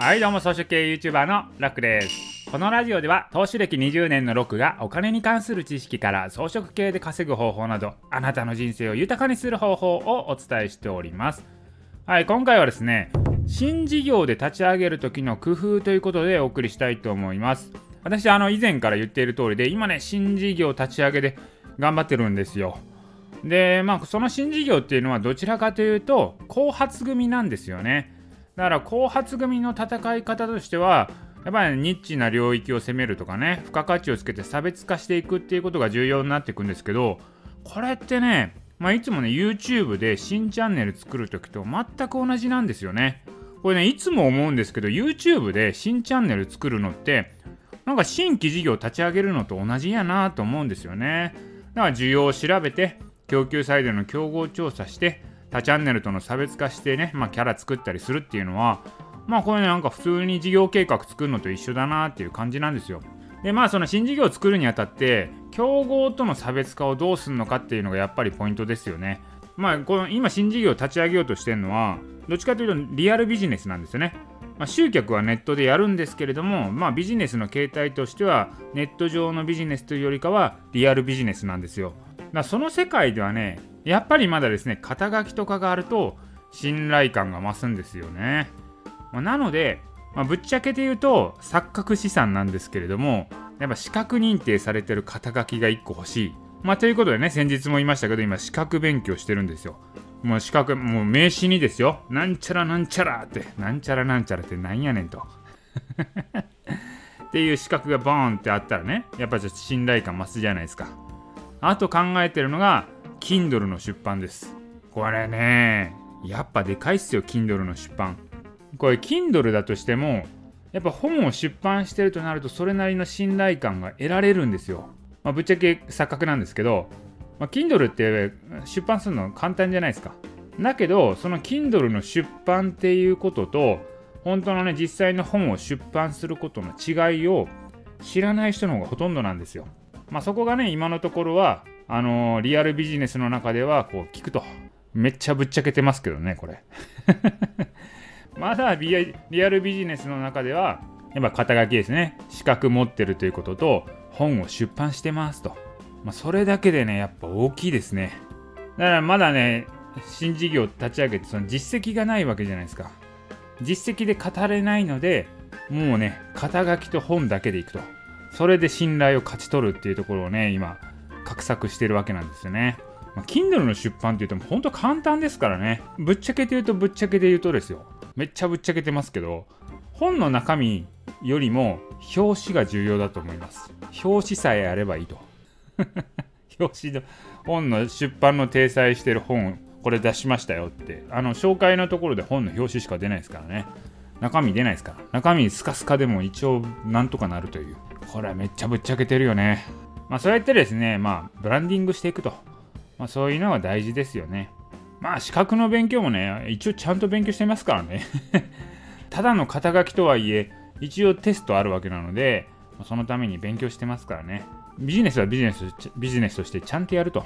はいどうも草食系 YouTuber のラックです。このラジオでは投資歴20年のロックがお金に関する知識から装飾系で稼ぐ方法などあなたの人生を豊かにする方法をお伝えしております。はい今回はですね新事業で立ち上げる時の工夫ということでお送りしたいと思います。私あの以前から言っている通りで今ね新事業立ち上げで頑張ってるんですよ。でまあその新事業っていうのはどちらかというと後発組なんですよね。だから後発組の戦い方としてはやっぱりニッチな領域を攻めるとかね付加価値をつけて差別化していくっていうことが重要になっていくんですけどこれってね、まあ、いつもね YouTube で新チャンネル作る時と全く同じなんですよね。これねいつも思うんですけど YouTube で新チャンネル作るのってなんか新規事業立ち上げるのと同じやなと思うんですよね。だから需要を調べて供給サイドの競合調査して他チャンネルとの差別化してね、まあ、キャラ作ったりするっていうのはまあこれなんか普通に事業計画作るのと一緒だなっていう感じなんですよ。でまあその新事業を作るにあたって競合との差別化をどうするのかっていうのがやっぱりポイントですよね。まあこの今新事業を立ち上げようとしてるのはどっちかというとリアルビジネスなんですよね。まあ、集客はネットでやるんですけれども、まあ、ビジネスの形態としてはネット上のビジネスというよりかはリアルビジネスなんですよ。だその世界ではねやっぱりまだですね、肩書きとかがあると信頼感が増すんですよね。まあ、なので、まあ、ぶっちゃけて言うと錯覚資産なんですけれども、やっぱ資格認定されてる肩書きが1個欲しい。まあ、ということでね、先日も言いましたけど、今資格勉強してるんですよ。もう資格、もう名刺にですよ。なんちゃらなんちゃらって、なんちゃらなんちゃらってなんやねんと。っていう資格がボーンってあったらね、やっぱちょっと信頼感増すじゃないですか。あと考えてるのが、Kindle の出版です。これね、やっぱでかいっすよ、Kindle の出版。これ、Kindle だとしても、やっぱ本を出版してるとなると、それなりの信頼感が得られるんですよ。まあ、ぶっちゃけ錯覚なんですけど、まあ、Kindle って出版するの簡単じゃないですか。だけど、その Kindle の出版っていうことと、本当のね、実際の本を出版することの違いを知らない人の方がほとんどなんですよ。まあ、そこがね、今のところは、あのー、リアルビジネスの中ではこう聞くとめっちゃぶっちゃけてますけどねこれ。まだリアルビジネスの中ではやっぱ肩書きですね。資格持ってるということと本を出版してますと、まあ、それだけでねやっぱ大きいですね。だからまだね新事業立ち上げてその実績がないわけじゃないですか。実績で語れないのでもうね肩書きと本だけでいくと。それで信頼を勝ち取るっていうところをね今画策してるわけなんですよね。まあ、Kindle の出版って言っても本当簡単ですからね。ぶっちゃけて言うとぶっちゃけて言うとですよ。めっちゃぶっちゃけてますけど、本の中身よりも表紙が重要だと思います。表紙さえあればいいと。表紙の本の出版の掲載してる本これ出しましたよってあの紹介のところで本の表紙しか出ないですからね中身出ないですから中身スカスカでも一応なんとかなるというこれはめっちゃぶっちゃけてるよねまあ、そうやってですね、まあ、ブランディングしていくと。まあ、そういうのが大事ですよね。まあ、資格の勉強もね、一応ちゃんと勉強してますからね。ただの肩書きとはいえ、一応テストあるわけなので、そのために勉強してますからね。ビジネスはビジネスビジネスとしてちゃんとやると。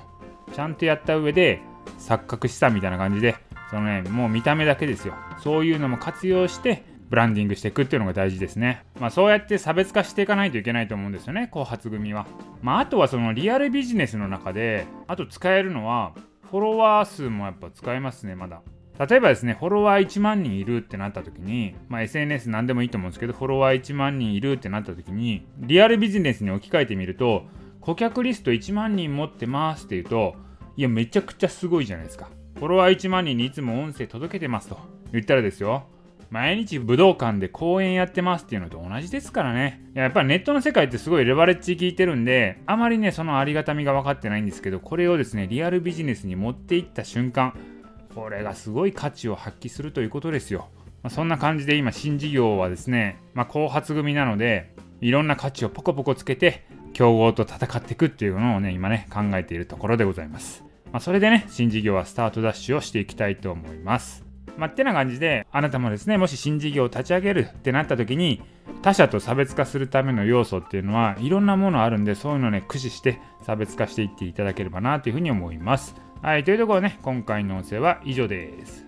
ちゃんとやった上で、錯覚したみたいな感じで、そのね、もう見た目だけですよ。そういうのも活用して、ブランディングしていくっていうのが大事ですね。まあそうやって差別化していかないといけないと思うんですよね、後発組は。まああとはそのリアルビジネスの中で、あと使えるのは、フォロワー数もやっぱ使えますね、まだ。例えばですね、フォロワー1万人いるってなった時に、まあ、SNS 何でもいいと思うんですけど、フォロワー1万人いるってなった時に、リアルビジネスに置き換えてみると、顧客リスト1万人持ってますって言うと、いや、めちゃくちゃすごいじゃないですか。フォロワー1万人にいつも音声届けてますと言ったらですよ、毎日武道館で公演やってますっていうのと同じですからね。やっぱりネットの世界ってすごいレバレッジ効いてるんで、あまりね、そのありがたみが分かってないんですけど、これをですね、リアルビジネスに持っていった瞬間、これがすごい価値を発揮するということですよ。まあ、そんな感じで今、新事業はですね、まあ、後発組なので、いろんな価値をポコポコつけて、競合と戦っていくっていうのをね、今ね、考えているところでございます。まあ、それでね、新事業はスタートダッシュをしていきたいと思います。まあ、ってな感じで、あなたもですね、もし新事業を立ち上げるってなった時に、他者と差別化するための要素っていうのはいろんなものあるんで、そういうのをね、駆使して差別化していっていただければなというふうに思います。はい、というところでね、今回の音声は以上です。